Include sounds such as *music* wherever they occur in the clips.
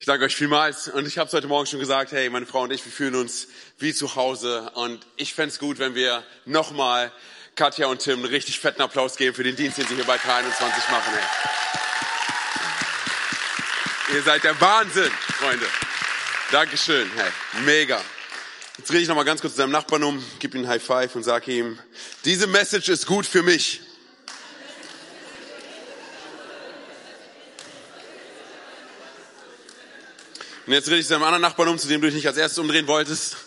Ich danke euch vielmals und ich habe es heute Morgen schon gesagt, hey, meine Frau und ich, wir fühlen uns wie zu Hause und ich fände es gut, wenn wir nochmal Katja und Tim einen richtig fetten Applaus geben für den Dienst, den sie hier bei K21 machen. Hey. Ihr seid der Wahnsinn, Freunde. Dankeschön, hey, mega. Jetzt rede ich nochmal ganz kurz zu seinem Nachbarn um, gib ihm ein High Five und sage ihm, diese Message ist gut für mich. Und jetzt rede ich zu einem anderen Nachbarn um, zu dem du dich nicht als erstes umdrehen wolltest,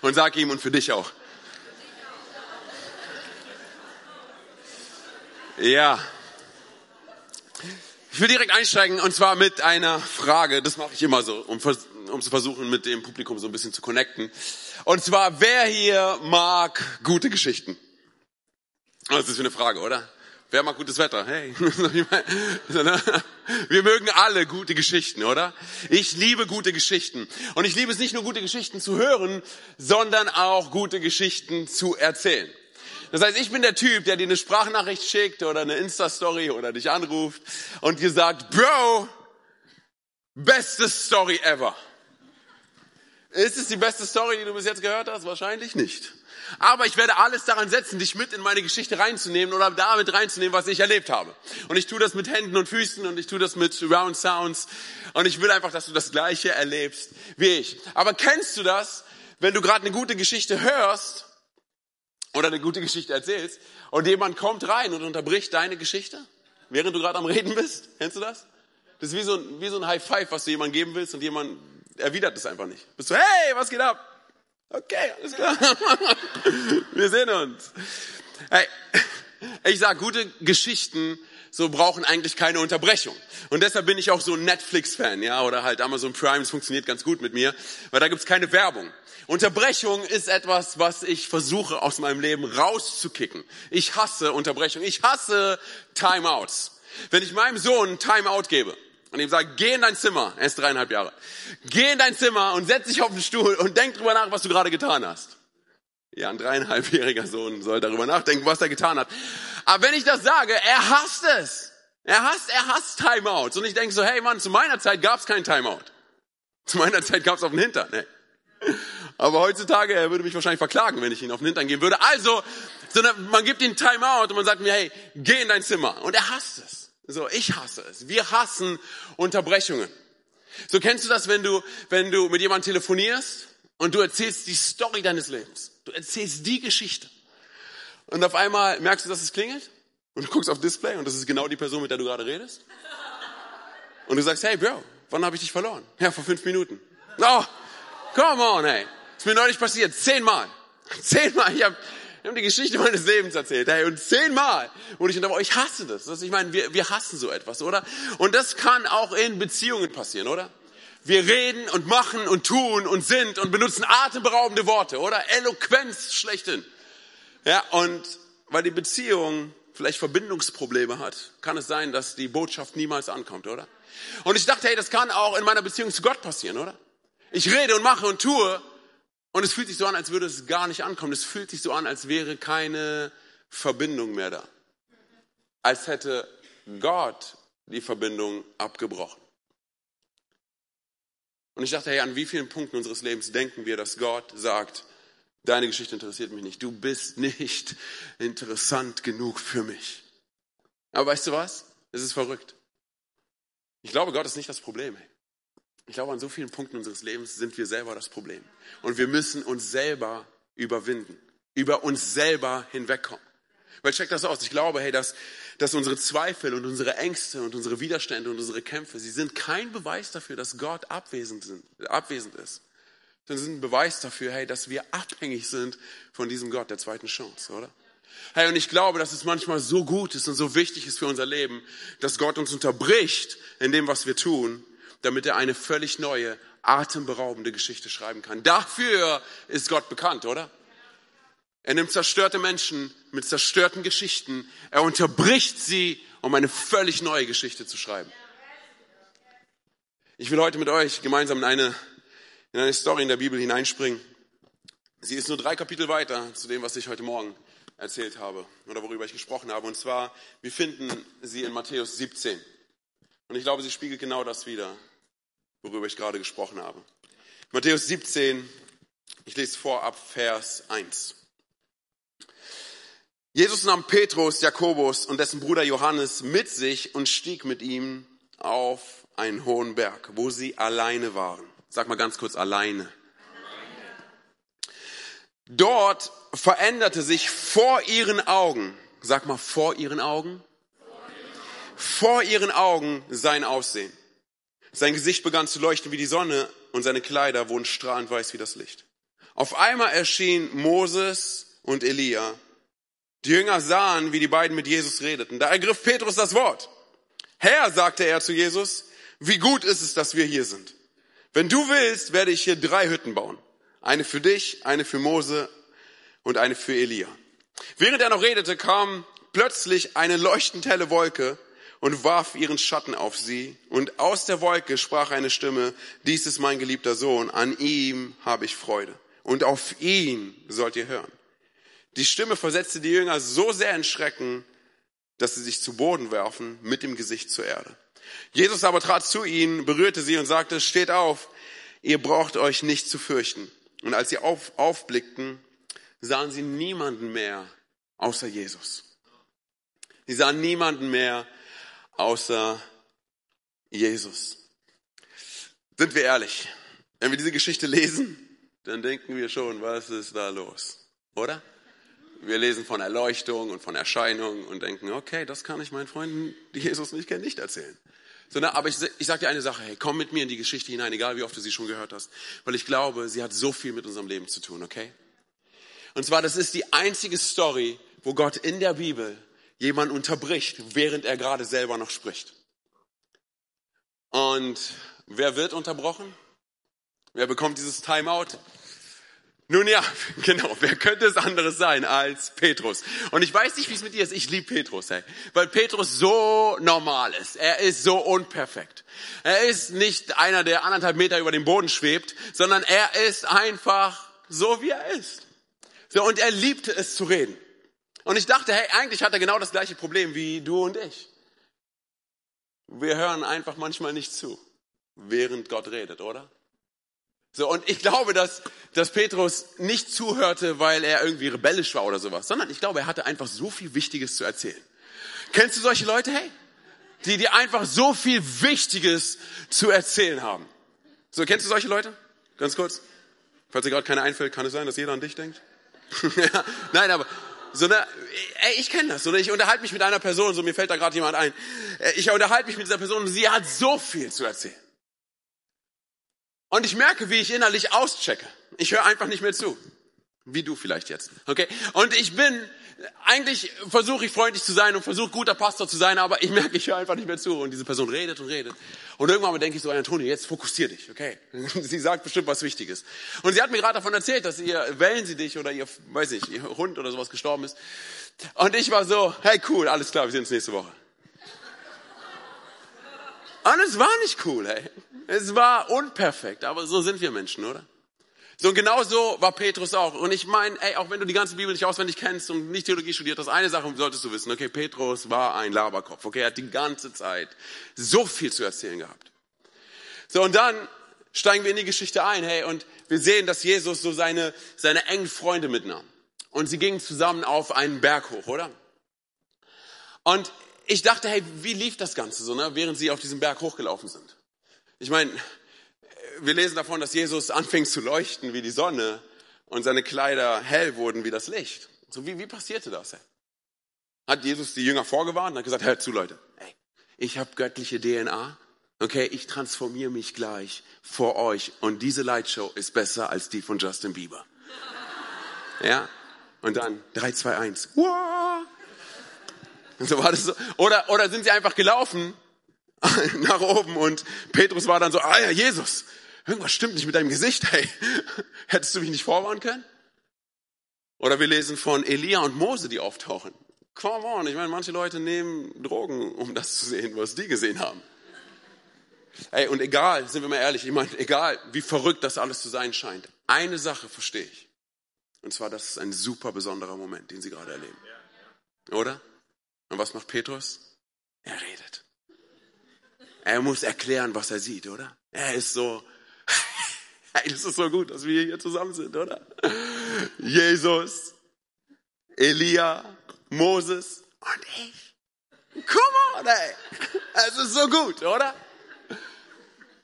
und sag ihm und für dich auch. Ja. Ich will direkt einsteigen und zwar mit einer Frage. Das mache ich immer so, um, um zu versuchen, mit dem Publikum so ein bisschen zu connecten. Und zwar, wer hier mag gute Geschichten? Das ist für eine Frage, oder? Wer mag gutes Wetter? Hey. *laughs* Wir mögen alle gute Geschichten, oder? Ich liebe gute Geschichten. Und ich liebe es nicht nur gute Geschichten zu hören, sondern auch gute Geschichten zu erzählen. Das heißt, ich bin der Typ, der dir eine Sprachnachricht schickt oder eine Insta-Story oder dich anruft und dir sagt, Bro, beste Story ever. Ist es die beste Story, die du bis jetzt gehört hast? Wahrscheinlich nicht. Aber ich werde alles daran setzen, dich mit in meine Geschichte reinzunehmen oder damit reinzunehmen, was ich erlebt habe. Und ich tue das mit Händen und Füßen und ich tue das mit Round Sounds. Und ich will einfach, dass du das Gleiche erlebst wie ich. Aber kennst du das, wenn du gerade eine gute Geschichte hörst oder eine gute Geschichte erzählst und jemand kommt rein und unterbricht deine Geschichte, während du gerade am Reden bist? Kennst du das? Das ist wie so, ein, wie so ein High Five, was du jemandem geben willst und jemand erwidert es einfach nicht. Bist du, hey, was geht ab? Okay, alles klar. *laughs* Wir sehen uns. Hey, *laughs* ich sag, gute Geschichten so brauchen eigentlich keine Unterbrechung. Und deshalb bin ich auch so ein Netflix-Fan, ja, oder halt Amazon Prime, das funktioniert ganz gut mit mir, weil da gibt's keine Werbung. Unterbrechung ist etwas, was ich versuche aus meinem Leben rauszukicken. Ich hasse Unterbrechung. Ich hasse Timeouts. Wenn ich meinem Sohn ein Timeout gebe, und ihm sagt, geh in dein Zimmer, er ist dreieinhalb Jahre, geh in dein Zimmer und setz dich auf den Stuhl und denk drüber nach, was du gerade getan hast. Ja, ein dreieinhalbjähriger Sohn soll darüber nachdenken, was er getan hat. Aber wenn ich das sage, er hasst es. Er hasst, er hasst Timeouts. Und ich denke so, hey Mann, zu meiner Zeit gab es kein Timeout. Zu meiner Zeit gab es auf den Hintern. Nee. Aber heutzutage, er würde mich wahrscheinlich verklagen, wenn ich ihn auf den Hintern geben würde. Also, sondern man gibt ihm Timeout und man sagt mir, hey, geh in dein Zimmer. Und er hasst es. So, ich hasse es. Wir hassen Unterbrechungen. So kennst du das, wenn du, wenn du mit jemandem telefonierst und du erzählst die Story deines Lebens. Du erzählst die Geschichte. Und auf einmal merkst du, dass es klingelt und du guckst auf Display und das ist genau die Person, mit der du gerade redest. Und du sagst, hey Bro, wann habe ich dich verloren? Ja, vor fünf Minuten. Oh, come on, hey. Ist mir neulich passiert. Zehnmal. Zehnmal. Ich habe wir haben die Geschichte meines Lebens erzählt. Hey, und zehnmal wurde ich unter ich hasse das. das ich meine, wir, wir hassen so etwas, oder? Und das kann auch in Beziehungen passieren, oder? Wir reden und machen und tun und sind und benutzen atemberaubende Worte, oder? Eloquenz schlechthin. Ja, und weil die Beziehung vielleicht Verbindungsprobleme hat, kann es sein, dass die Botschaft niemals ankommt, oder? Und ich dachte, hey, das kann auch in meiner Beziehung zu Gott passieren, oder? Ich rede und mache und tue und es fühlt sich so an, als würde es gar nicht ankommen. Es fühlt sich so an, als wäre keine Verbindung mehr da. Als hätte Gott die Verbindung abgebrochen. Und ich dachte, hey, an wie vielen Punkten unseres Lebens denken wir, dass Gott sagt, deine Geschichte interessiert mich nicht. Du bist nicht interessant genug für mich. Aber weißt du was? Es ist verrückt. Ich glaube, Gott ist nicht das Problem. Hey. Ich glaube, an so vielen Punkten unseres Lebens sind wir selber das Problem. Und wir müssen uns selber überwinden, über uns selber hinwegkommen. Weil check das aus. Ich glaube, hey, dass, dass unsere Zweifel und unsere Ängste und unsere Widerstände und unsere Kämpfe, sie sind kein Beweis dafür, dass Gott abwesend, sind, abwesend ist. Sie sind ein Beweis dafür, hey, dass wir abhängig sind von diesem Gott der zweiten Chance, oder? Hey, und ich glaube, dass es manchmal so gut ist und so wichtig ist für unser Leben, dass Gott uns unterbricht in dem, was wir tun, damit er eine völlig neue, atemberaubende Geschichte schreiben kann. Dafür ist Gott bekannt, oder? Er nimmt zerstörte Menschen mit zerstörten Geschichten, er unterbricht sie, um eine völlig neue Geschichte zu schreiben. Ich will heute mit euch gemeinsam in eine, in eine Story in der Bibel hineinspringen. Sie ist nur drei Kapitel weiter zu dem, was ich heute Morgen erzählt habe oder worüber ich gesprochen habe. Und zwar, wir finden sie in Matthäus 17. Und ich glaube, sie spiegelt genau das wieder worüber ich gerade gesprochen habe. Matthäus 17, ich lese vorab Vers 1. Jesus nahm Petrus, Jakobus und dessen Bruder Johannes mit sich und stieg mit ihm auf einen hohen Berg, wo sie alleine waren. Sag mal ganz kurz alleine. Dort veränderte sich vor ihren Augen, sag mal vor ihren Augen, vor ihren Augen sein Aussehen. Sein Gesicht begann zu leuchten wie die Sonne und seine Kleider wurden strahlend weiß wie das Licht. Auf einmal erschienen Moses und Elia. Die Jünger sahen, wie die beiden mit Jesus redeten. Da ergriff Petrus das Wort. Herr, sagte er zu Jesus, wie gut ist es, dass wir hier sind. Wenn du willst, werde ich hier drei Hütten bauen. Eine für dich, eine für Mose und eine für Elia. Während er noch redete, kam plötzlich eine leuchtend helle Wolke und warf ihren Schatten auf sie. Und aus der Wolke sprach eine Stimme, dies ist mein geliebter Sohn, an ihm habe ich Freude. Und auf ihn sollt ihr hören. Die Stimme versetzte die Jünger so sehr in Schrecken, dass sie sich zu Boden werfen, mit dem Gesicht zur Erde. Jesus aber trat zu ihnen, berührte sie und sagte, steht auf, ihr braucht euch nicht zu fürchten. Und als sie auf, aufblickten, sahen sie niemanden mehr außer Jesus. Sie sahen niemanden mehr außer Jesus. Sind wir ehrlich? Wenn wir diese Geschichte lesen, dann denken wir schon, was ist da los? Oder? Wir lesen von Erleuchtung und von Erscheinung und denken, okay, das kann ich meinen Freunden, die Jesus nicht kennen, nicht erzählen. Sondern, aber ich, ich sage dir eine Sache, hey, komm mit mir in die Geschichte hinein, egal wie oft du sie schon gehört hast, weil ich glaube, sie hat so viel mit unserem Leben zu tun, okay? Und zwar, das ist die einzige Story, wo Gott in der Bibel jemanden unterbricht, während er gerade selber noch spricht. Und wer wird unterbrochen? Wer bekommt dieses Timeout? Nun ja, *laughs* genau, wer könnte es anderes sein als Petrus? Und ich weiß nicht, wie es mit dir ist, ich liebe Petrus, hey, weil Petrus so normal ist. Er ist so unperfekt. Er ist nicht einer, der anderthalb Meter über dem Boden schwebt, sondern er ist einfach so, wie er ist. So, und er liebte es zu reden. Und ich dachte, hey, eigentlich hat er genau das gleiche Problem wie du und ich. Wir hören einfach manchmal nicht zu, während Gott redet, oder? So, und ich glaube, dass, dass Petrus nicht zuhörte, weil er irgendwie rebellisch war oder sowas, sondern ich glaube, er hatte einfach so viel Wichtiges zu erzählen. Kennst du solche Leute, hey? Die dir einfach so viel Wichtiges zu erzählen haben. So, kennst du solche Leute? Ganz kurz. Falls dir gerade keiner einfällt, kann es sein, dass jeder an dich denkt? *laughs* ja, nein, aber so eine, ey, ich kenne das. So eine, ich unterhalte mich mit einer Person, so mir fällt da gerade jemand ein. Äh, ich unterhalte mich mit dieser Person und sie hat so viel zu erzählen. Und ich merke, wie ich innerlich auschecke. Ich höre einfach nicht mehr zu. Wie du vielleicht jetzt. Okay? Und ich bin, eigentlich versuche ich freundlich zu sein und versuche guter Pastor zu sein, aber ich merke, ich höre einfach nicht mehr zu. Und diese Person redet und redet. Und irgendwann denke ich so, Antonio, jetzt fokussier dich, okay? *laughs* Sie sagt bestimmt was Wichtiges. Und sie hat mir gerade davon erzählt, dass ihr, wählen sie dich oder ihr, weiß ich, ihr Hund oder sowas gestorben ist. Und ich war so, hey cool, alles klar, wir sehen uns nächste Woche. Und es war nicht cool, hey. Es war unperfekt, aber so sind wir Menschen, oder? So und genau so war Petrus auch. Und ich meine, ey, auch wenn du die ganze Bibel nicht auswendig kennst und nicht Theologie studiert hast, eine Sache solltest du wissen. Okay, Petrus war ein Laberkopf. Okay, er hat die ganze Zeit so viel zu erzählen gehabt. So und dann steigen wir in die Geschichte ein, hey, und wir sehen, dass Jesus so seine, seine engen Freunde mitnahm. Und sie gingen zusammen auf einen Berg hoch, oder? Und ich dachte, hey, wie lief das Ganze so, ne, während sie auf diesem Berg hochgelaufen sind? Ich meine, wir lesen davon, dass Jesus anfing zu leuchten wie die Sonne und seine Kleider hell wurden wie das Licht. So wie, wie passierte das? Hat Jesus die Jünger vorgewarnt und hat gesagt, hört zu Leute, ey, ich habe göttliche DNA, okay, ich transformiere mich gleich vor euch und diese Lightshow ist besser als die von Justin Bieber. *laughs* Ja? Und dann 3, 2, 1. Wow. Und so war das so. Oder, oder sind sie einfach gelaufen *laughs* nach oben und Petrus war dann so, ah ja, Jesus, irgendwas stimmt nicht mit deinem Gesicht, hey. *laughs* Hättest du mich nicht vorwarnen können? Oder wir lesen von Elia und Mose, die auftauchen. Come on, ich meine, manche Leute nehmen Drogen, um das zu sehen, was die gesehen haben. Ey, und egal, sind wir mal ehrlich, ich meine, egal, wie verrückt das alles zu sein scheint, eine Sache verstehe ich. Und zwar, das ist ein super besonderer Moment, den sie gerade erleben. Oder? Und was macht Petrus? Er redet. Er muss erklären, was er sieht, oder? Er ist so, *laughs* hey, das ist so gut, dass wir hier zusammen sind, oder? Jesus, Elia, Moses und ich. Come on, ey. Es ist so gut, oder?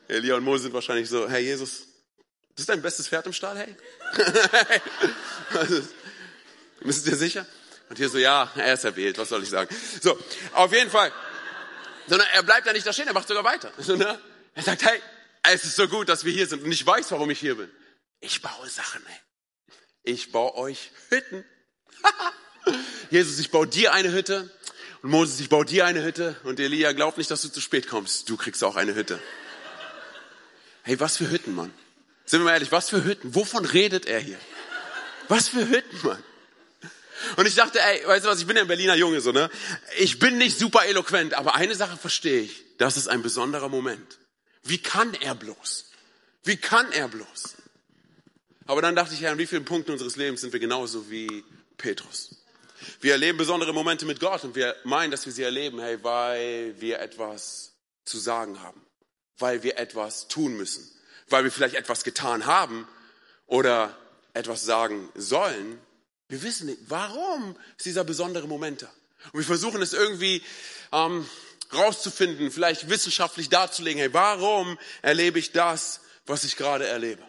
Elia und Mose sind wahrscheinlich so, hey Jesus, das ist dein bestes Pferd im Stall, hey? *laughs* Bist du dir sicher? Und hier so, ja, er ist erwählt, was soll ich sagen? So, auf jeden Fall. Sondern er bleibt ja nicht da stehen, er macht sogar weiter. *laughs* Ne? Er sagt, hey, es ist so gut, dass wir hier sind und ich weiß, warum ich hier bin. Ich baue Sachen, ey. Ich baue euch Hütten. *laughs* Jesus, ich baue dir eine Hütte. Und Moses, ich baue dir eine Hütte. Und Elia, glaub nicht, dass du zu spät kommst. Du kriegst auch eine Hütte. Hey, was für Hütten, Mann. Sind wir mal ehrlich, was für Hütten? Wovon redet er hier? Was für Hütten, Mann. Und ich dachte, ey, weißt du was, ich bin ja ein Berliner Junge, so, ne? Ich bin nicht super eloquent, aber eine Sache verstehe ich. Das ist ein besonderer Moment. Wie kann er bloß? Wie kann er bloß? Aber dann dachte ich, ja, an wie vielen Punkten unseres Lebens sind wir genauso wie Petrus? Wir erleben besondere Momente mit Gott und wir meinen, dass wir sie erleben, hey, weil wir etwas zu sagen haben weil wir etwas tun müssen, weil wir vielleicht etwas getan haben oder etwas sagen sollen. Wir wissen nicht, warum ist dieser besondere Moment da. Und wir versuchen es irgendwie ähm, rauszufinden, vielleicht wissenschaftlich darzulegen. Hey, warum erlebe ich das, was ich gerade erlebe?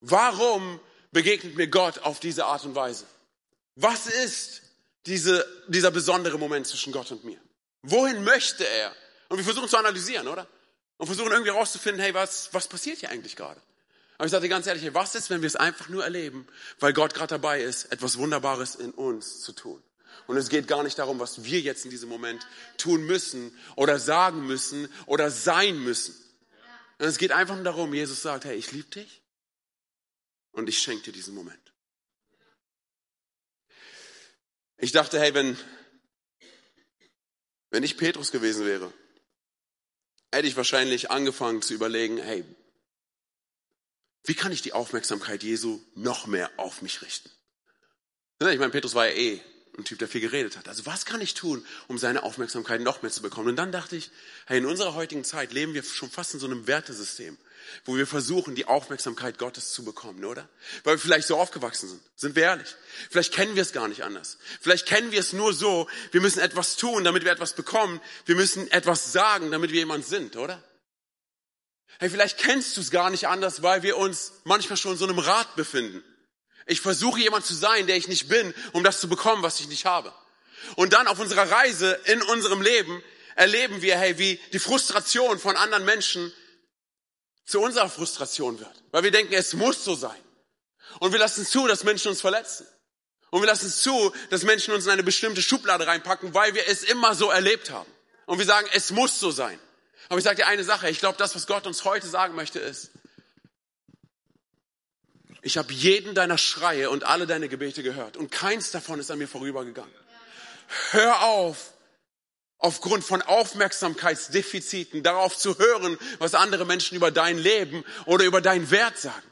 Warum begegnet mir Gott auf diese Art und Weise? Was ist diese, dieser besondere Moment zwischen Gott und mir? Wohin möchte er? Und wir versuchen zu analysieren, oder? und versuchen irgendwie herauszufinden, hey, was, was passiert hier eigentlich gerade? Aber ich sage ganz ehrlich, was ist, wenn wir es einfach nur erleben, weil Gott gerade dabei ist, etwas Wunderbares in uns zu tun? Und es geht gar nicht darum, was wir jetzt in diesem Moment tun müssen oder sagen müssen oder sein müssen. Und es geht einfach nur darum, Jesus sagt, hey, ich liebe dich und ich schenke dir diesen Moment. Ich dachte, hey, wenn, wenn ich Petrus gewesen wäre, hätte ich wahrscheinlich angefangen zu überlegen, hey, wie kann ich die Aufmerksamkeit Jesu noch mehr auf mich richten? Ich meine, Petrus war ja eh ein Typ, der viel geredet hat. Also was kann ich tun, um seine Aufmerksamkeit noch mehr zu bekommen? Und dann dachte ich, hey, in unserer heutigen Zeit leben wir schon fast in so einem Wertesystem, wo wir versuchen, die Aufmerksamkeit Gottes zu bekommen, oder? Weil wir vielleicht so aufgewachsen sind. Sind wir ehrlich? Vielleicht kennen wir es gar nicht anders. Vielleicht kennen wir es nur so, wir müssen etwas tun, damit wir etwas bekommen. Wir müssen etwas sagen, damit wir jemand sind, oder? Hey, vielleicht kennst du es gar nicht anders, weil wir uns manchmal schon in so einem Rad befinden. Ich versuche jemand zu sein, der ich nicht bin, um das zu bekommen, was ich nicht habe. Und dann auf unserer Reise in unserem Leben erleben wir, hey, wie die Frustration von anderen Menschen zu unserer Frustration wird. Weil wir denken, es muss so sein. Und wir lassen zu, dass Menschen uns verletzen. Und wir lassen zu, dass Menschen uns in eine bestimmte Schublade reinpacken, weil wir es immer so erlebt haben. Und wir sagen, es muss so sein. Aber ich sage dir eine Sache, ich glaube, das, was Gott uns heute sagen möchte, ist, ich habe jeden deiner Schreie und alle deine Gebete gehört und keins davon ist an mir vorübergegangen. Hör auf, aufgrund von Aufmerksamkeitsdefiziten darauf zu hören, was andere Menschen über dein Leben oder über deinen Wert sagen.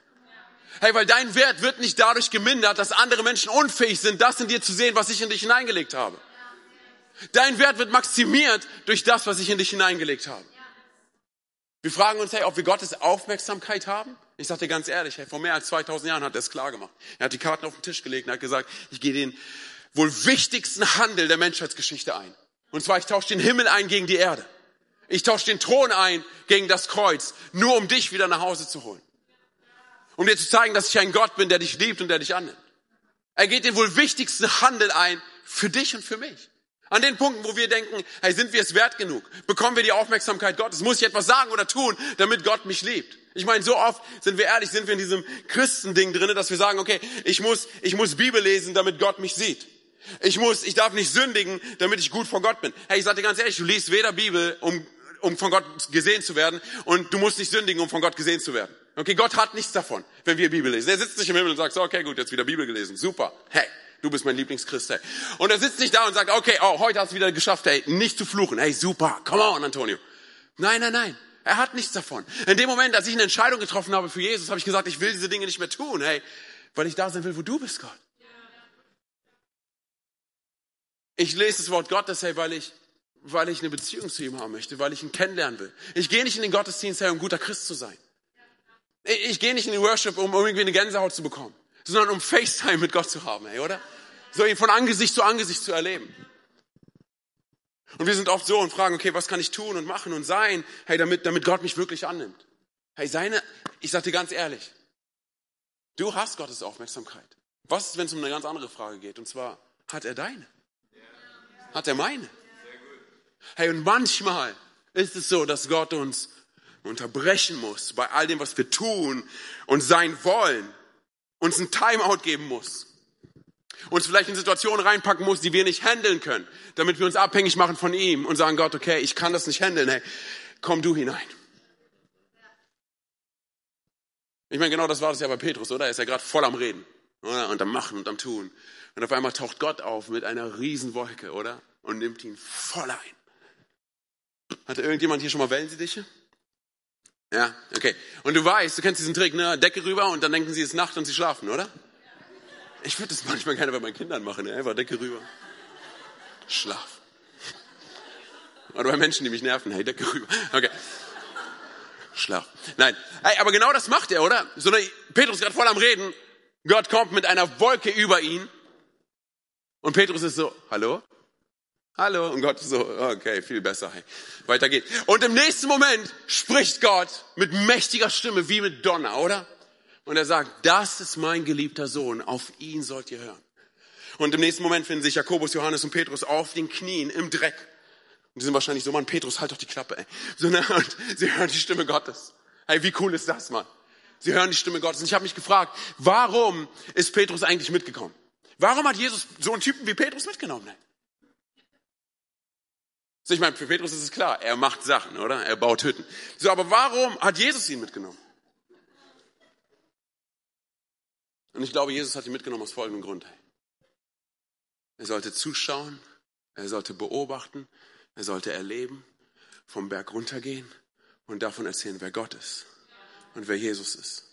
Hey, weil dein Wert wird nicht dadurch gemindert, dass andere Menschen unfähig sind, das in dir zu sehen, was ich in dich hineingelegt habe. Dein Wert wird maximiert durch das, was ich in dich hineingelegt habe. Wir fragen uns, hey, ob wir Gottes Aufmerksamkeit haben. Ich sage dir ganz ehrlich, hey, vor mehr als 2000 Jahren hat er es klar gemacht. Er hat die Karten auf den Tisch gelegt und hat gesagt, ich gehe den wohl wichtigsten Handel der Menschheitsgeschichte ein. Und zwar, ich tausche den Himmel ein gegen die Erde. Ich tausche den Thron ein gegen das Kreuz, nur um dich wieder nach Hause zu holen. Um dir zu zeigen, dass ich ein Gott bin, der dich liebt und der dich annimmt. Er geht den wohl wichtigsten Handel ein für dich und für mich. An den Punkten, wo wir denken, hey, sind wir es wert genug? Bekommen wir die Aufmerksamkeit Gottes? Muss ich etwas sagen oder tun, damit Gott mich liebt? Ich meine, so oft sind wir ehrlich, sind wir in diesem Christending drinne, dass wir sagen, okay, ich muss, ich muss Bibel lesen, damit Gott mich sieht. Ich muss, ich darf nicht sündigen, damit ich gut vor Gott bin. Hey, ich sage dir ganz ehrlich, du liest weder Bibel, um, um von Gott gesehen zu werden, und du musst nicht sündigen, um von Gott gesehen zu werden. Okay, Gott hat nichts davon, wenn wir Bibel lesen. Er sitzt nicht im Himmel und sagt, so, okay, gut, jetzt wieder Bibel gelesen, super. Hey, du bist mein Lieblingschrist, hey. Und er sitzt nicht da und sagt, okay, oh, heute hast du wieder geschafft, hey, nicht zu fluchen. Hey, super, come on, Antonio. Nein, nein, nein. Er hat nichts davon. In dem Moment, als ich eine Entscheidung getroffen habe für Jesus, habe ich gesagt, ich will diese Dinge nicht mehr tun, hey, weil ich da sein will, wo du bist, Gott. Ich lese das Wort Gottes, hey, weil ich, weil ich eine Beziehung zu ihm haben möchte, weil ich ihn kennenlernen will. Ich gehe nicht in den Gottesdienst her, um guter Christ zu sein. Ich gehe nicht in den Worship, um irgendwie eine Gänsehaut zu bekommen, sondern um FaceTime mit Gott zu haben, hey, oder? So ihn von Angesicht zu Angesicht zu erleben. Und wir sind oft so und fragen, okay, was kann ich tun und machen und sein, hey, damit, damit Gott mich wirklich annimmt. Hey, seine, ich sag dir ganz ehrlich, du hast Gottes Aufmerksamkeit. Was ist, wenn es um eine ganz andere Frage geht? Und zwar, hat er deine? Hat er meine? Hey, und manchmal ist es so, dass Gott uns unterbrechen muss bei all dem, was wir tun und sein wollen, uns ein Timeout geben muss, uns vielleicht in Situationen reinpacken muss, die wir nicht handeln können, damit wir uns abhängig machen von ihm und sagen, Gott, okay, ich kann das nicht handeln, hey, komm du hinein. Ich meine, genau das war das ja bei Petrus, oder? Er ist ja gerade voll am Reden, oder? Und am Machen und am Tun. Und auf einmal taucht Gott auf mit einer Riesenwolke, oder? Und nimmt ihn voll ein. Hatte irgendjemand hier schon mal Wellensittiche? Ja, okay. Und du weißt, du kennst diesen Trick, ne? Decke rüber und dann denken sie, es ist Nacht und sie schlafen, oder? Ich würde das manchmal gerne bei meinen Kindern machen, einfach Decke rüber. Schlaf. Oder bei Menschen, die mich nerven, hey, Decke rüber. Okay. Schlaf. Nein. Hey, aber genau das macht er, oder? So, ne, Petrus gerade voll am Reden. Gott kommt mit einer Wolke über ihn. Und Petrus ist so, hallo? Hallo. Und Gott so, okay, viel besser. Hey. Weiter geht's. Und im nächsten Moment spricht Gott mit mächtiger Stimme, wie mit Donner, oder? Und er sagt, das ist mein geliebter Sohn, auf ihn sollt ihr hören. Und im nächsten Moment finden sich Jakobus, Johannes und Petrus auf den Knien im Dreck. Und die sind wahrscheinlich so, Mann, Petrus, halt doch die Klappe, ey. So, ne? Und sie hören die Stimme Gottes. Hey, wie cool ist das, Mann? Sie hören die Stimme Gottes. Und ich habe mich gefragt, warum ist Petrus eigentlich mitgekommen? Warum hat Jesus so einen Typen wie Petrus mitgenommen? So, ich meine, für Petrus ist es klar, er macht Sachen, oder? Er baut Hütten. So, aber warum hat Jesus ihn mitgenommen? Und ich glaube, Jesus hat ihn mitgenommen aus folgendem Grund. Er sollte zuschauen, er sollte beobachten, er sollte erleben, vom Berg runtergehen und davon erzählen, wer Gott ist und wer Jesus ist.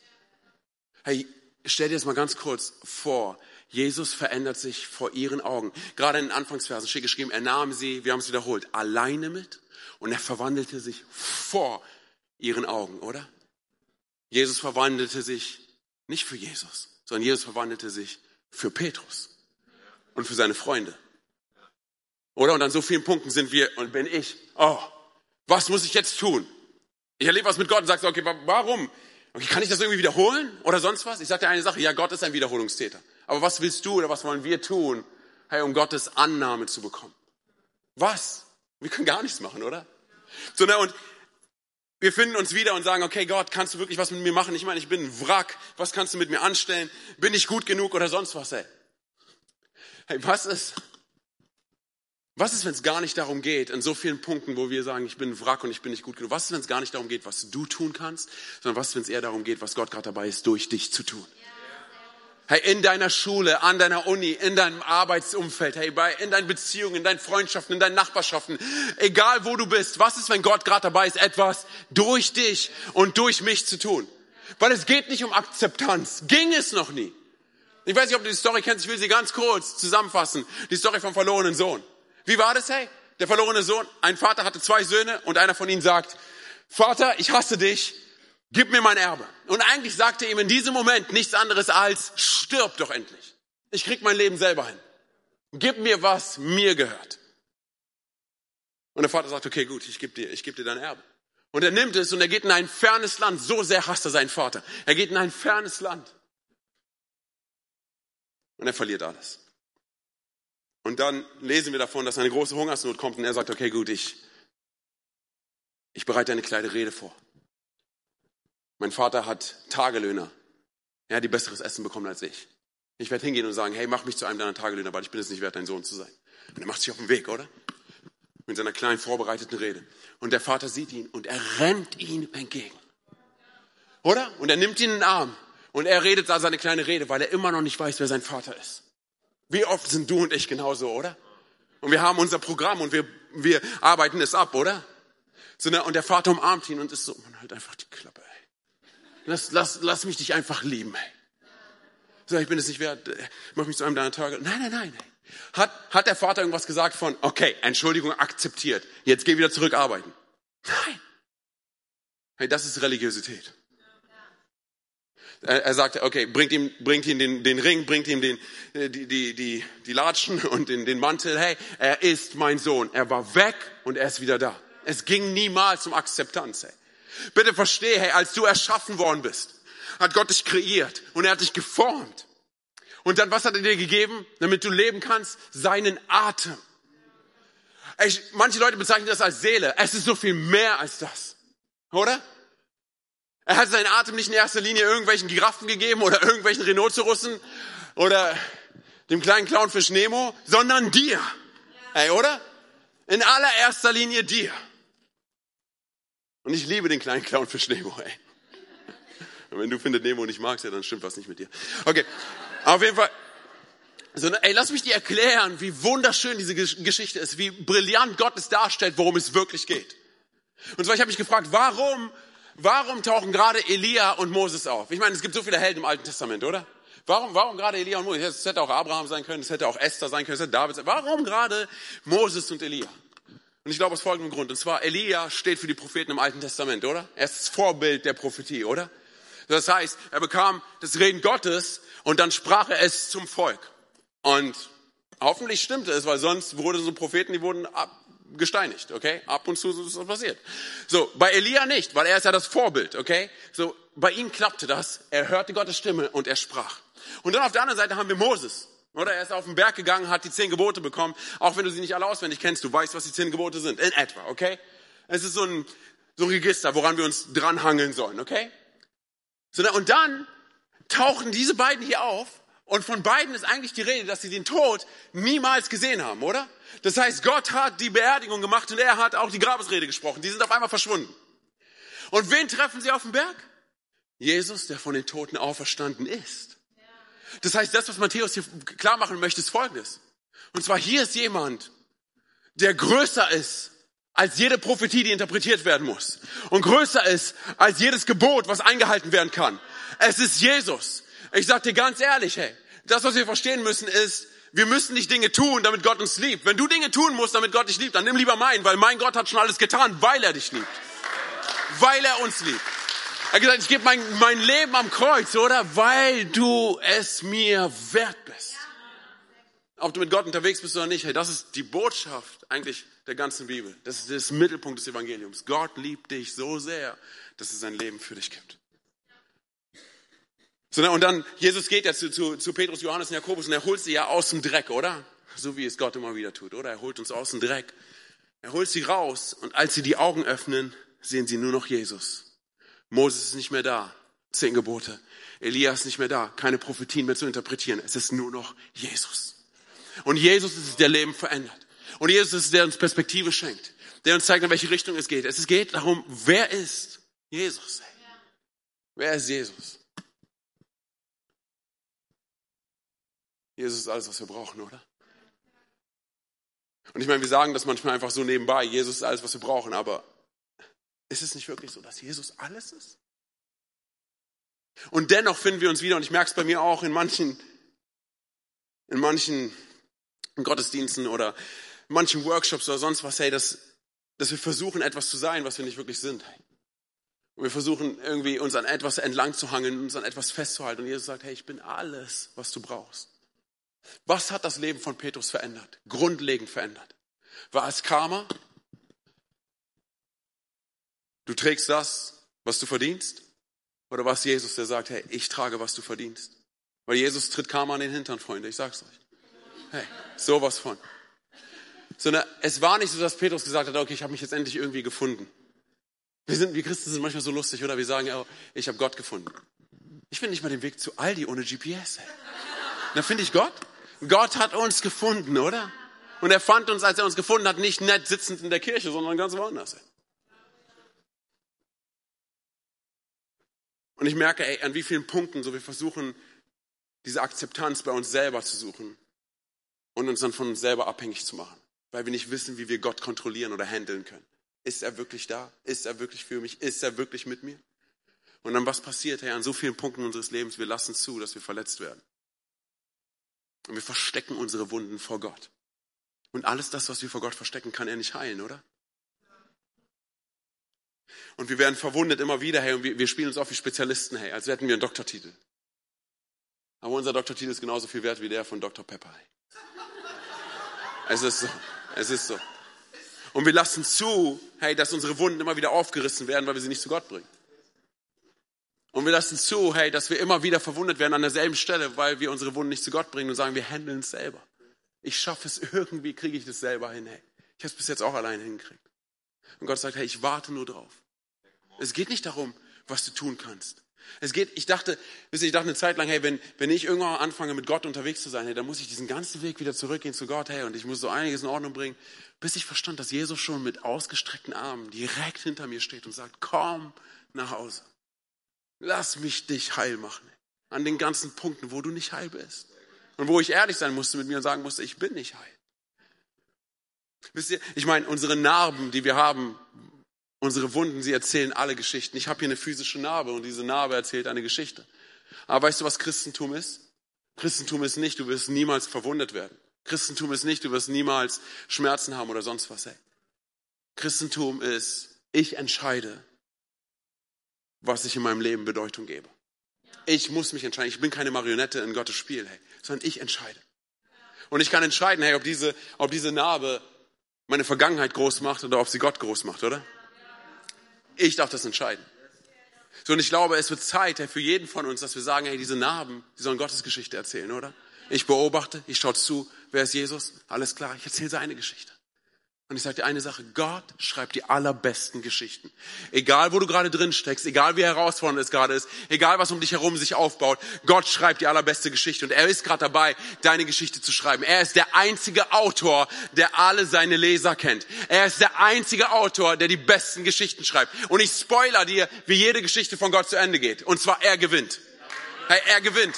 Hey, stell dir das mal ganz kurz vor. Jesus verändert sich vor ihren Augen. Gerade in den Anfangsversen steht geschrieben, er nahm sie, wir haben es wiederholt, alleine mit und er verwandelte sich vor ihren Augen, oder? Jesus verwandelte sich nicht für Jesus, sondern Jesus verwandelte sich für Petrus und für seine Freunde. Oder? Und an so vielen Punkten sind wir und bin ich, oh, was muss ich jetzt tun? Ich erlebe was mit Gott und sage, okay, warum? Okay, kann ich das irgendwie wiederholen oder sonst was? Ich sage dir eine Sache, ja, Gott ist ein Wiederholungstäter. Aber was willst du oder was wollen wir tun, hey, um Gottes Annahme zu bekommen? Was? Wir können gar nichts machen, oder? So, ne, und wir finden uns wieder und sagen, okay, Gott, kannst du wirklich was mit mir machen? Ich meine, ich bin ein Wrack. Was kannst du mit mir anstellen? Bin ich gut genug oder sonst was, ey? Hey, was ist, was ist, wenn es gar nicht darum geht, in so vielen Punkten, wo wir sagen, ich bin ein Wrack und ich bin nicht gut genug? Was ist, wenn es gar nicht darum geht, was du tun kannst, sondern was ist, wenn es eher darum geht, was Gott gerade dabei ist, durch dich zu tun? Hey, in deiner Schule, an deiner Uni, in deinem Arbeitsumfeld, hey, bei, in deinen Beziehungen, in deinen Freundschaften, in deinen Nachbarschaften, egal wo du bist, was ist, wenn Gott gerade dabei ist, etwas durch dich und durch mich zu tun? Weil es geht nicht um Akzeptanz. Ging es noch nie. Ich weiß nicht, ob du die Story kennst, ich will sie ganz kurz zusammenfassen. Die Story vom verlorenen Sohn. Wie war das, hey? Der verlorene Sohn, ein Vater hatte zwei Söhne und einer von ihnen sagt, Vater, ich hasse dich, gib mir mein Erbe. Und eigentlich sagte ihm in diesem Moment nichts anderes als, stirb doch endlich. Ich krieg mein Leben selber hin. Gib mir, was mir gehört. Und der Vater sagt, okay, gut, ich gebe dir, ich gebe dir dein Erbe. Und er nimmt es und er geht in ein fernes Land. So sehr hasst er seinen Vater. Er geht in ein fernes Land. Und er verliert alles. Und dann lesen wir davon, dass eine große Hungersnot kommt und er sagt, okay, gut, ich, ich bereite eine kleine Rede vor. Mein Vater hat Tagelöhner. Er die besseres Essen bekommen als ich. Ich werde hingehen und sagen, hey, mach mich zu einem deiner Tagelöhner, weil ich bin es nicht wert, dein Sohn zu sein. Und er macht sich auf den Weg, oder? Mit seiner kleinen vorbereiteten Rede. Und der Vater sieht ihn und er rennt ihm entgegen. Oder? Und er nimmt ihn in den Arm und er redet da seine kleine Rede, weil er immer noch nicht weiß, wer sein Vater ist. Wie oft sind du und ich genauso, oder? Und wir haben unser Programm und wir, wir arbeiten es ab, oder? Ne, und der Vater umarmt ihn und ist so, man halt einfach die Klappe. Lass, lass, lass mich dich einfach lieben. So, ich bin es nicht wert, mach mich zu einem deiner Tage. Nein, nein, nein. Hat, hat der Vater irgendwas gesagt von, okay, Entschuldigung akzeptiert, jetzt geh wieder zurück arbeiten? Nein. Hey, das ist Religiosität. Er, er sagte, okay, bringt ihm, bringt ihm den, den Ring, bringt ihm den, äh, die, die, die, die Latschen *laughs* und den, den Mantel. Hey, er ist mein Sohn. Er war weg und er ist wieder da. Es ging niemals um Akzeptanz. Hey. Bitte verstehe, hey, als du erschaffen worden bist, hat Gott dich kreiert und er hat dich geformt. Und dann, was hat er dir gegeben, damit du leben kannst? Seinen Atem. Ich, manche Leute bezeichnen das als Seele. Es ist so viel mehr als das. Oder? Er hat seinen Atem nicht in erster Linie irgendwelchen Giraffen gegeben oder irgendwelchen Rhinozerussen oder dem kleinen Clownfisch Nemo, sondern dir. Ey, oder? In allererster Linie dir. Und ich liebe den kleinen Clownfisch Nemo, ey. Und wenn du findet Nemo nicht magst, ja, dann stimmt was nicht mit dir. Okay. Auf jeden Fall. So, ey, lass mich dir erklären, wie wunderschön diese Geschichte ist, wie brillant Gott es darstellt, worum es wirklich geht. Und zwar, ich habe mich gefragt, warum Warum tauchen gerade Elia und Moses auf? Ich meine, es gibt so viele Helden im Alten Testament, oder? Warum, warum gerade Elia und Moses? Es hätte auch Abraham sein können, es hätte auch Esther sein können, es hätte David sein können. Warum gerade Moses und Elia? Und ich glaube aus folgendem Grund. Und zwar, Elia steht für die Propheten im Alten Testament, oder? Er ist das Vorbild der Prophetie, oder? Das heißt, er bekam das Reden Gottes und dann sprach er es zum Volk. Und hoffentlich stimmte es, weil sonst wurde so Propheten, die wurden gesteinigt, okay? Ab und zu ist das passiert. So, bei Elia nicht, weil er ist ja das Vorbild, okay? So, bei ihm klappte das. Er hörte Gottes Stimme und er sprach. Und dann auf der anderen Seite haben wir Moses. Oder er ist auf den Berg gegangen, hat die zehn Gebote bekommen. Auch wenn du sie nicht alle auswendig kennst, du weißt, was die zehn Gebote sind. In etwa, okay? Es ist so ein, so ein Register, woran wir uns dranhangeln sollen, okay? So, und dann tauchen diese beiden hier auf und von beiden ist eigentlich die Rede, dass sie den Tod niemals gesehen haben, oder? Das heißt, Gott hat die Beerdigung gemacht und er hat auch die Grabesrede gesprochen. Die sind auf einmal verschwunden. Und wen treffen sie auf dem Berg? Jesus, der von den Toten auferstanden ist. Das heißt, das, was Matthäus hier klar machen möchte, ist Folgendes. Und zwar hier ist jemand, der größer ist als jede Prophetie, die interpretiert werden muss. Und größer ist als jedes Gebot, was eingehalten werden kann. Es ist Jesus. Ich sag dir ganz ehrlich, hey, das, was wir verstehen müssen, ist, wir müssen nicht Dinge tun, damit Gott uns liebt. Wenn du Dinge tun musst, damit Gott dich liebt, dann nimm lieber meinen, weil mein Gott hat schon alles getan, weil er dich liebt. Weil er uns liebt. Er hat gesagt, ich gebe mein, mein Leben am Kreuz, oder? Weil du es mir wert bist. Ob du mit Gott unterwegs bist oder nicht, hey, das ist die Botschaft eigentlich der ganzen Bibel. Das ist das Mittelpunkt des Evangeliums. Gott liebt dich so sehr, dass es sein Leben für dich gibt. So, und dann, Jesus geht ja zu, zu, zu Petrus, Johannes und Jakobus und er holt sie ja aus dem Dreck, oder? So wie es Gott immer wieder tut, oder? Er holt uns aus dem Dreck. Er holt sie raus und als sie die Augen öffnen, sehen sie nur noch Jesus. Moses ist nicht mehr da. Zehn Gebote. Elias ist nicht mehr da. Keine Prophetien mehr zu interpretieren. Es ist nur noch Jesus. Und Jesus ist es, der Leben verändert. Und Jesus ist es, der uns Perspektive schenkt. Der uns zeigt, in welche Richtung es geht. Es geht darum, wer ist Jesus? Wer ist Jesus? Jesus ist alles, was wir brauchen, oder? Und ich meine, wir sagen das manchmal einfach so nebenbei, Jesus ist alles, was wir brauchen, aber ist es nicht wirklich so, dass Jesus alles ist? Und dennoch finden wir uns wieder, und ich merke es bei mir auch in manchen, in manchen Gottesdiensten oder manchen Workshops oder sonst was, hey, dass, dass wir versuchen, etwas zu sein, was wir nicht wirklich sind. Und wir versuchen irgendwie uns an etwas entlang zu hangeln, uns an etwas festzuhalten. Und Jesus sagt, hey, ich bin alles, was du brauchst. Was hat das Leben von Petrus verändert? Grundlegend verändert. War es Karma? Du trägst das, was du verdienst? Oder war es Jesus, der sagt, hey, ich trage, was du verdienst? Weil Jesus tritt Karma an den Hintern, Freunde, ich sag's euch. Hey, sowas von. Sondern es war nicht so, dass Petrus gesagt hat, okay, ich habe mich jetzt endlich irgendwie gefunden. Wir, sind, wir Christen sind manchmal so lustig, oder? Wir sagen, oh, ich habe Gott gefunden. Ich finde nicht mal den Weg zu Aldi ohne GPS. Hey. Da finde ich Gott. Gott hat uns gefunden, oder? Und er fand uns, als er uns gefunden hat, nicht nett sitzend in der Kirche, sondern ganz woanders. Und ich merke, ey, an wie vielen Punkten so wir versuchen, diese Akzeptanz bei uns selber zu suchen und uns dann von uns selber abhängig zu machen, weil wir nicht wissen, wie wir Gott kontrollieren oder handeln können. Ist er wirklich da? Ist er wirklich für mich? Ist er wirklich mit mir? Und dann was passiert, hey, an so vielen Punkten unseres Lebens, wir lassen zu, dass wir verletzt werden. Und wir verstecken unsere Wunden vor Gott. Und alles das, was wir vor Gott verstecken, kann er nicht heilen, oder? Und wir werden verwundet immer wieder, hey, und wir, wir spielen uns auf wie Spezialisten, hey, als hätten wir einen Doktortitel. Aber unser Doktortitel ist genauso viel wert wie der von Dr. Pepper. Hey. Es ist so. Es ist so. Und wir lassen zu, hey, dass unsere Wunden immer wieder aufgerissen werden, weil wir sie nicht zu Gott bringen. Und wir lassen zu, hey, dass wir immer wieder verwundet werden an derselben Stelle, weil wir unsere Wunden nicht zu Gott bringen und sagen, wir handeln es selber. Ich schaffe es irgendwie, kriege ich das selber hin, hey. Ich habe es bis jetzt auch alleine hingekriegt. Und Gott sagt, hey, ich warte nur drauf. Es geht nicht darum, was du tun kannst. Es geht, ich dachte, ich dachte eine Zeit lang, hey, wenn, wenn ich irgendwann anfange, mit Gott unterwegs zu sein, hey, dann muss ich diesen ganzen Weg wieder zurückgehen zu Gott, hey, und ich muss so einiges in Ordnung bringen, bis ich verstand, dass Jesus schon mit ausgestreckten Armen direkt hinter mir steht und sagt, komm nach Hause. Lass mich dich heil machen. An den ganzen Punkten, wo du nicht heil bist. Und wo ich ehrlich sein musste mit mir und sagen musste, ich bin nicht heil. Wisst ihr, ich meine, unsere Narben, die wir haben, unsere Wunden, sie erzählen alle Geschichten. Ich habe hier eine physische Narbe und diese Narbe erzählt eine Geschichte. Aber weißt du, was Christentum ist? Christentum ist nicht, du wirst niemals verwundet werden. Christentum ist nicht, du wirst niemals Schmerzen haben oder sonst was. Hey. Christentum ist, ich entscheide, was ich in meinem Leben Bedeutung gebe. Ich muss mich entscheiden. Ich bin keine Marionette in Gottes Spiel, hey, sondern ich entscheide. Und ich kann entscheiden, hey, ob diese, ob diese Narbe meine Vergangenheit groß macht oder ob sie Gott groß macht, oder? Ich darf das entscheiden. So, und ich glaube, es wird Zeit für jeden von uns, dass wir sagen, hey, diese Narben, die sollen Gottes Geschichte erzählen, oder? Ich beobachte, ich schaue zu, wer ist Jesus? Alles klar, ich erzähle seine Geschichte. Und ich sage dir eine Sache, Gott schreibt die allerbesten Geschichten. Egal, wo du gerade drin steckst, egal wie herausfordernd es gerade ist, egal was um dich herum sich aufbaut, Gott schreibt die allerbeste Geschichte. Und er ist gerade dabei, deine Geschichte zu schreiben. Er ist der einzige Autor, der alle seine Leser kennt. Er ist der einzige Autor, der die besten Geschichten schreibt. Und ich spoiler dir, wie jede Geschichte von Gott zu Ende geht. Und zwar, er gewinnt. Hey, er gewinnt.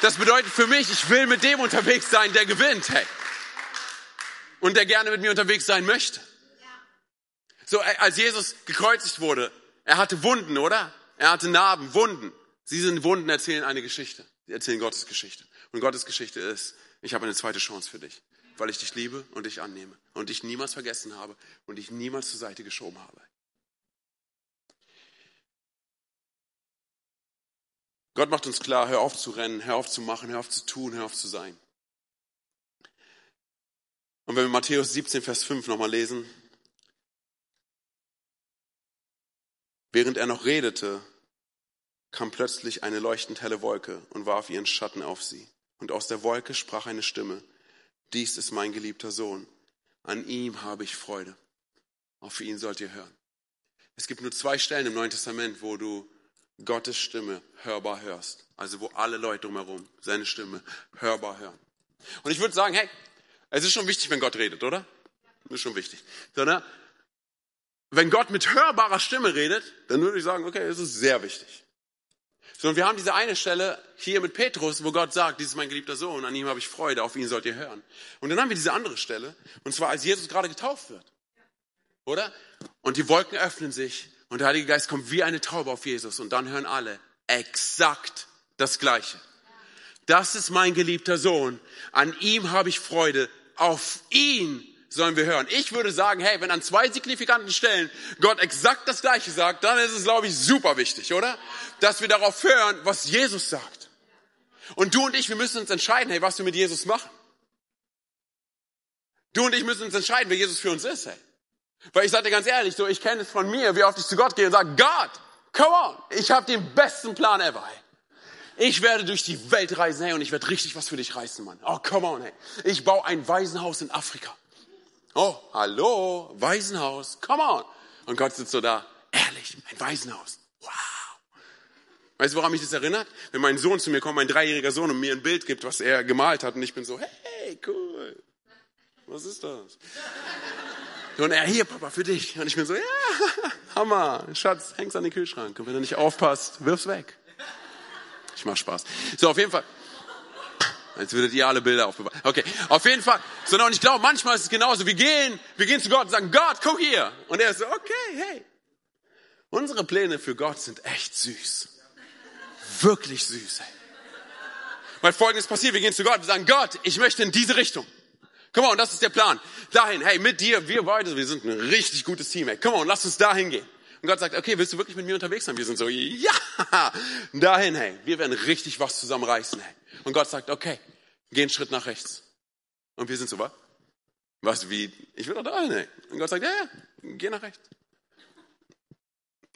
Das bedeutet für mich, ich will mit dem unterwegs sein, der gewinnt. Hey und der gerne mit mir unterwegs sein möchte. So, äh, als Jesus gekreuzigt wurde, er hatte Wunden, oder? Er hatte Narben, Wunden. Diese Wunden erzählen eine Geschichte. Sie erzählen Gottes Geschichte. Und Gottes Geschichte ist, ich habe eine zweite Chance für dich, weil ich dich liebe und dich annehme und dich niemals vergessen habe und dich niemals zur Seite geschoben habe. Gott macht uns klar, hör auf zu rennen, hör auf zu machen, hör auf zu tun, hör auf zu sein. Und wenn wir Matthäus 17, Vers 5 nochmal lesen, während er noch redete, kam plötzlich eine leuchtend helle Wolke und warf ihren Schatten auf sie. Und aus der Wolke sprach eine Stimme, dies ist mein geliebter Sohn, an ihm habe ich Freude. Auch für ihn sollt ihr hören. Es gibt nur zwei Stellen im Neuen Testament, wo du Gottes Stimme hörbar hörst. Also wo alle Leute drumherum seine Stimme hörbar hören. Und ich würde sagen, hey, es ist schon wichtig, wenn Gott redet, oder? Ist schon wichtig. Sondern wenn Gott mit hörbarer Stimme redet, dann würde ich sagen, okay, es ist sehr wichtig. So, und wir haben diese eine Stelle hier mit Petrus, wo Gott sagt, dies ist mein geliebter Sohn, an ihm habe ich Freude, auf ihn sollt ihr hören. Und dann haben wir diese andere Stelle, und zwar als Jesus gerade getauft wird. Oder? Und die Wolken öffnen sich und der Heilige Geist kommt wie eine Taube auf Jesus und dann hören alle exakt das Gleiche. Das ist mein geliebter Sohn, an ihm habe ich Freude, auf ihn sollen wir hören. Ich würde sagen, hey, wenn an zwei signifikanten Stellen Gott exakt das Gleiche sagt, dann ist es, glaube ich, super wichtig, oder? Dass wir darauf hören, was Jesus sagt. Und du und ich, wir müssen uns entscheiden, hey, was wir mit Jesus machen. Du und ich müssen uns entscheiden, wer Jesus für uns ist, hey. Weil ich sage dir ganz ehrlich, so, ich kenne es von mir, wie oft ich zu Gott gehe und sage, Gott, come on, ich habe den besten Plan ever, hey. Ich werde durch die Welt reisen, hey, und ich werde richtig was für dich reißen, Mann. Oh, come on, hey. Ich baue ein Waisenhaus in Afrika. Oh, hallo, Waisenhaus, come on. Und Gott sitzt so da, ehrlich, ein Waisenhaus. Wow. Weißt du, woran mich das erinnert? Wenn mein Sohn zu mir kommt, mein dreijähriger Sohn, und mir ein Bild gibt, was er gemalt hat, und ich bin so, hey, cool. Was ist das? Und er, hier, Papa, für dich. Und ich bin so, ja, *laughs* Hammer. Schatz, häng's an den Kühlschrank. Und wenn du nicht aufpasst, wirf's weg. Ich mach Spaß. So, auf jeden Fall. Jetzt würdet ihr alle Bilder aufbewahren. Okay, auf jeden Fall. So, und ich glaube, manchmal ist es genauso. Wir gehen, wir gehen zu Gott und sagen, Gott, guck hier. Und er ist so, okay, hey. Unsere Pläne für Gott sind echt süß. Wirklich süß, hey. Weil folgendes passiert, wir gehen zu Gott, wir sagen, Gott, ich möchte in diese Richtung. Komm on, das ist der Plan. Dahin, hey, mit dir, wir beide, wir sind ein richtig gutes Team, hey. Komm on, lass uns dahin gehen. Und Gott sagt, okay, willst du wirklich mit mir unterwegs sein? Wir sind so, ja, dahin, hey. Wir werden richtig was zusammenreißen, hey. Und Gott sagt, okay, geh einen Schritt nach rechts. Und wir sind so, was? Was, wie? Ich will doch dahin, hey. Und Gott sagt, ja, ja, geh nach rechts.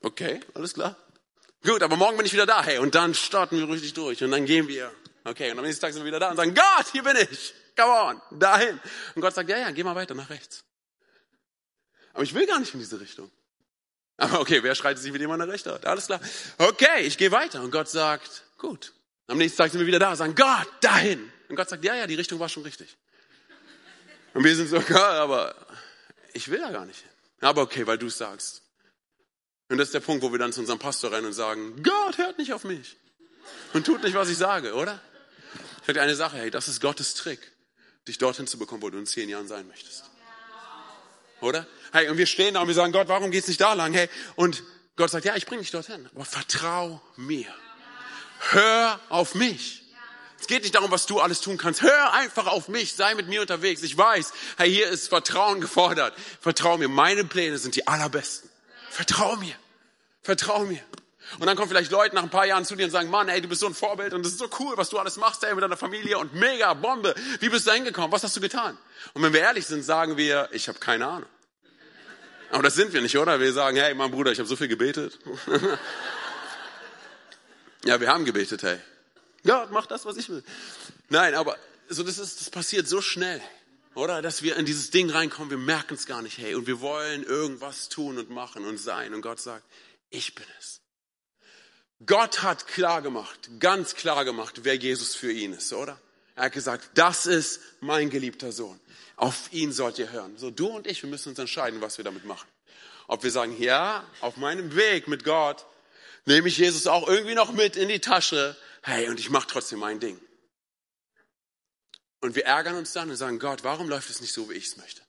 Okay, alles klar. Gut, aber morgen bin ich wieder da, hey. Und dann starten wir richtig durch. Und dann gehen wir. Okay, und am nächsten Tag sind wir wieder da und sagen, Gott, hier bin ich. Come on, dahin. Und Gott sagt, ja, ja, geh mal weiter nach rechts. Aber ich will gar nicht in diese Richtung. Aber okay, wer schreit sich mit jemandem nach rechts? Alles klar. Okay, ich gehe weiter. Und Gott sagt, gut. Am nächsten Tag sind wir wieder da sagen, Gott, dahin. Und Gott sagt, ja, ja, die Richtung war schon richtig. Und wir sind so, *laughs* Gott, aber ich will da gar nicht hin. Aber okay, weil du es sagst. Und das ist der Punkt, wo wir dann zu unserem Pastor rennen und sagen, Gott hört nicht auf mich. Und tut nicht, was ich sage, oder? Ich sage dir eine Sache, hey, das ist Gottes Trick, dich dorthin zu bekommen, wo du in zehn Jahren sein möchtest. Oder? Hey, und wir stehen da und wir sagen, Gott, warum geht's nicht da lang? Hey, und Gott sagt, ja, ich bringe dich dorthin, aber vertrau mir. Hör auf mich. Es geht nicht darum, was du alles tun kannst. Hör einfach auf mich, sei mit mir unterwegs. Ich weiß, hey, hier ist Vertrauen gefordert. Vertrau mir, meine Pläne sind die allerbesten. Vertrau mir. Vertrau mir. Und dann kommen vielleicht Leute nach ein paar Jahren zu dir und sagen, Mann, ey, du bist so ein Vorbild und das ist so cool, was du alles machst, ey, mit deiner Familie und mega Bombe. Wie bist du da hingekommen? Was hast du getan? Und wenn wir ehrlich sind, sagen wir, ich habe keine Ahnung. Aber das sind wir nicht, oder? Wir sagen, hey, mein Bruder, ich habe so viel gebetet. *laughs* ja, wir haben gebetet, hey. Gott, mach das, was ich will. Nein, aber so das ist, das passiert so schnell, oder? Dass wir in dieses Ding reinkommen, wir merken es gar nicht, hey, und wir wollen irgendwas tun und machen und sein. Und Gott sagt, ich bin es. Gott hat klar gemacht, ganz klar gemacht, wer Jesus für ihn ist, oder? Er hat gesagt, das ist mein geliebter Sohn. Auf ihn sollt ihr hören. So, du und ich, wir müssen uns entscheiden, was wir damit machen. Ob wir sagen, ja, auf meinem Weg mit Gott nehme ich Jesus auch irgendwie noch mit in die Tasche. Hey, und ich mache trotzdem mein Ding. Und wir ärgern uns dann und sagen, Gott, warum läuft es nicht so, wie ich es möchte?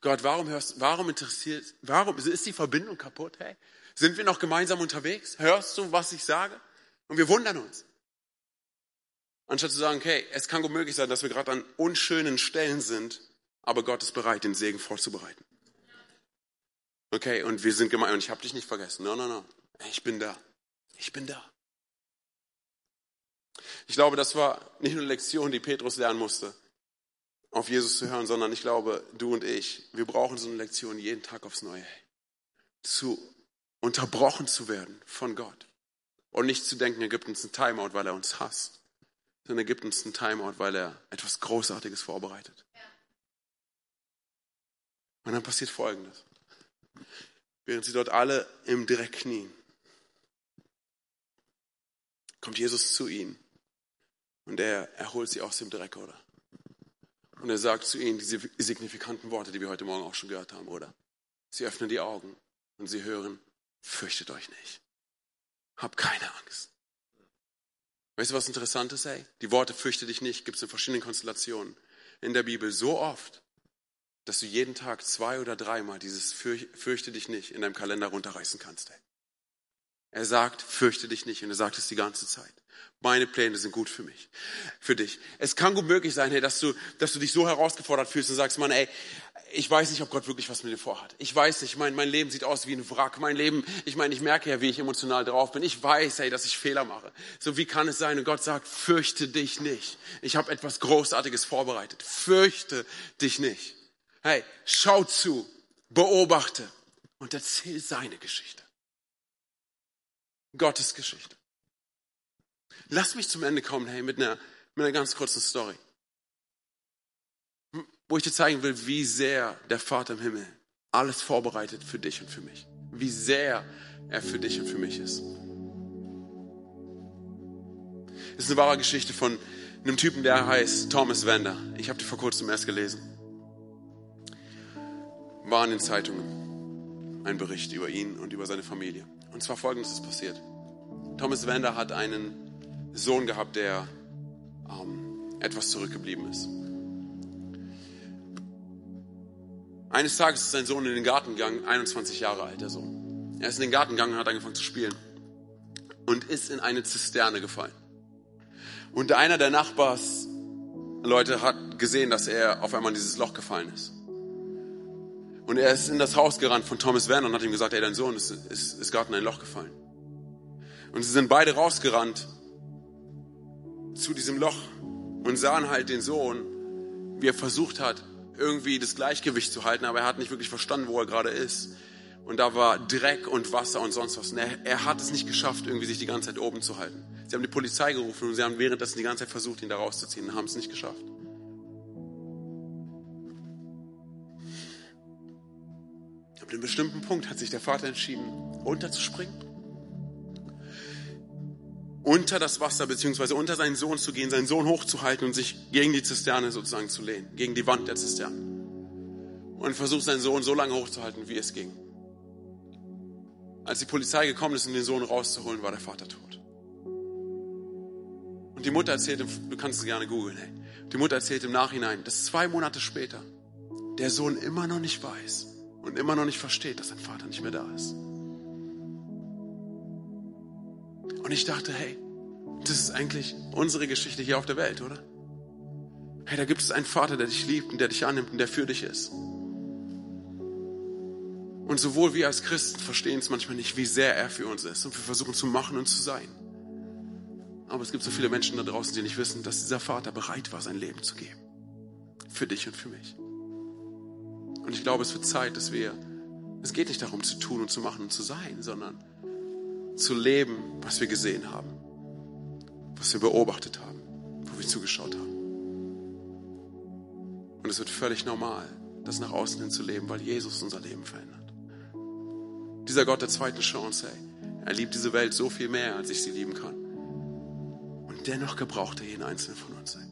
Gott, warum hörst, warum interessiert, warum ist die Verbindung kaputt? Hey, sind wir noch gemeinsam unterwegs? Hörst du, was ich sage? Und wir wundern uns. Anstatt zu sagen, okay, es kann gut möglich sein, dass wir gerade an unschönen Stellen sind, aber Gott ist bereit, den Segen vorzubereiten. Okay, und wir sind gemein und ich habe dich nicht vergessen. No, no, no. Ich bin da. Ich bin da. Ich glaube, das war nicht nur eine Lektion, die Petrus lernen musste, auf Jesus zu hören, sondern ich glaube, du und ich, wir brauchen so eine Lektion jeden Tag aufs Neue. Zu unterbrochen zu werden von Gott. Und nicht zu denken, er gibt uns ein Timeout, weil er uns hasst, sondern er gibt uns ein Timeout, weil er etwas Großartiges vorbereitet. Und dann passiert Folgendes. Während sie dort alle im Dreck knien, kommt Jesus zu ihnen und er erholt sie aus dem Dreck, oder? Und er sagt zu ihnen diese signifikanten Worte, die wir heute Morgen auch schon gehört haben, oder? Sie öffnen die Augen und sie hören, fürchtet euch nicht. Hab keine Angst. Weißt du, was interessant ist, ey? Die Worte fürchte dich nicht gibt es in verschiedenen Konstellationen in der Bibel so oft, dass du jeden Tag zwei oder dreimal dieses fürchte dich nicht in deinem Kalender runterreißen kannst, ey. Er sagt, fürchte dich nicht und er sagt es die ganze Zeit. Meine Pläne sind gut für mich, für dich. Es kann gut möglich sein, hey, dass du, dass du dich so herausgefordert fühlst und sagst, Mann, ey, ich weiß nicht, ob Gott wirklich was mit dir vorhat. Ich weiß nicht, mein, mein Leben sieht aus wie ein Wrack. Mein Leben, ich meine, ich merke ja, wie ich emotional drauf bin. Ich weiß, hey, dass ich Fehler mache. So wie kann es sein? Und Gott sagt, fürchte dich nicht. Ich habe etwas Großartiges vorbereitet. Fürchte dich nicht. Hey, schau zu, beobachte und erzähl seine Geschichte. Gottes Geschichte. Lass mich zum Ende kommen, hey, mit einer, mit einer ganz kurzen Story. Wo ich dir zeigen will, wie sehr der Vater im Himmel alles vorbereitet für dich und für mich. Wie sehr er für dich und für mich ist. Das ist eine wahre Geschichte von einem Typen, der heißt Thomas Wender. Ich habe die vor kurzem erst gelesen. War in den Zeitungen ein Bericht über ihn und über seine Familie. Und zwar folgendes ist passiert. Thomas Wender hat einen Sohn gehabt, der ähm, etwas zurückgeblieben ist. Eines Tages ist sein Sohn in den Garten gegangen, 21 Jahre alt, der Sohn. Er ist in den Garten gegangen und hat angefangen zu spielen und ist in eine Zisterne gefallen. Und einer der Nachbars Leute hat gesehen, dass er auf einmal in dieses Loch gefallen ist. Und er ist in das Haus gerannt von Thomas Werner und hat ihm gesagt, ey, dein Sohn ist, ist, ist gerade in ein Loch gefallen. Und sie sind beide rausgerannt zu diesem Loch und sahen halt den Sohn, wie er versucht hat, irgendwie das Gleichgewicht zu halten, aber er hat nicht wirklich verstanden, wo er gerade ist. Und da war Dreck und Wasser und sonst was. Und er, er hat es nicht geschafft, irgendwie sich die ganze Zeit oben zu halten. Sie haben die Polizei gerufen und sie haben währenddessen die ganze Zeit versucht, ihn da rauszuziehen und haben es nicht geschafft. Ab einem bestimmten Punkt hat sich der Vater entschieden, runterzuspringen, unter das Wasser beziehungsweise unter seinen Sohn zu gehen, seinen Sohn hochzuhalten und sich gegen die Zisterne sozusagen zu lehnen, gegen die Wand der Zisterne. Und versucht seinen Sohn so lange hochzuhalten, wie es ging. Als die Polizei gekommen ist, um den Sohn rauszuholen, war der Vater tot. Und die Mutter erzählt, du kannst es gerne googeln, hey. Die Mutter erzählt im Nachhinein, dass zwei Monate später der Sohn immer noch nicht weiß und immer noch nicht versteht, dass sein Vater nicht mehr da ist. Und ich dachte, hey, das ist eigentlich unsere Geschichte hier auf der Welt, oder? Hey, da gibt es einen Vater, der dich liebt und der dich annimmt und der für dich ist. Und sowohl wir als Christen verstehen es manchmal nicht, wie sehr er für uns ist. Und wir versuchen zu machen und zu sein. Aber es gibt so viele Menschen da draußen, die nicht wissen, dass dieser Vater bereit war, sein Leben zu geben. Für dich und für mich. Und ich glaube, es wird Zeit, dass wir, es geht nicht darum zu tun und zu machen und zu sein, sondern zu leben, was wir gesehen haben. Was wir beobachtet haben, wo wir zugeschaut haben. Und es wird völlig normal, das nach außen hin zu leben, weil Jesus unser Leben verändert. Dieser Gott der zweiten Chance, hey, er liebt diese Welt so viel mehr, als ich sie lieben kann. Und dennoch gebraucht er jeden einzelnen von uns. Hey.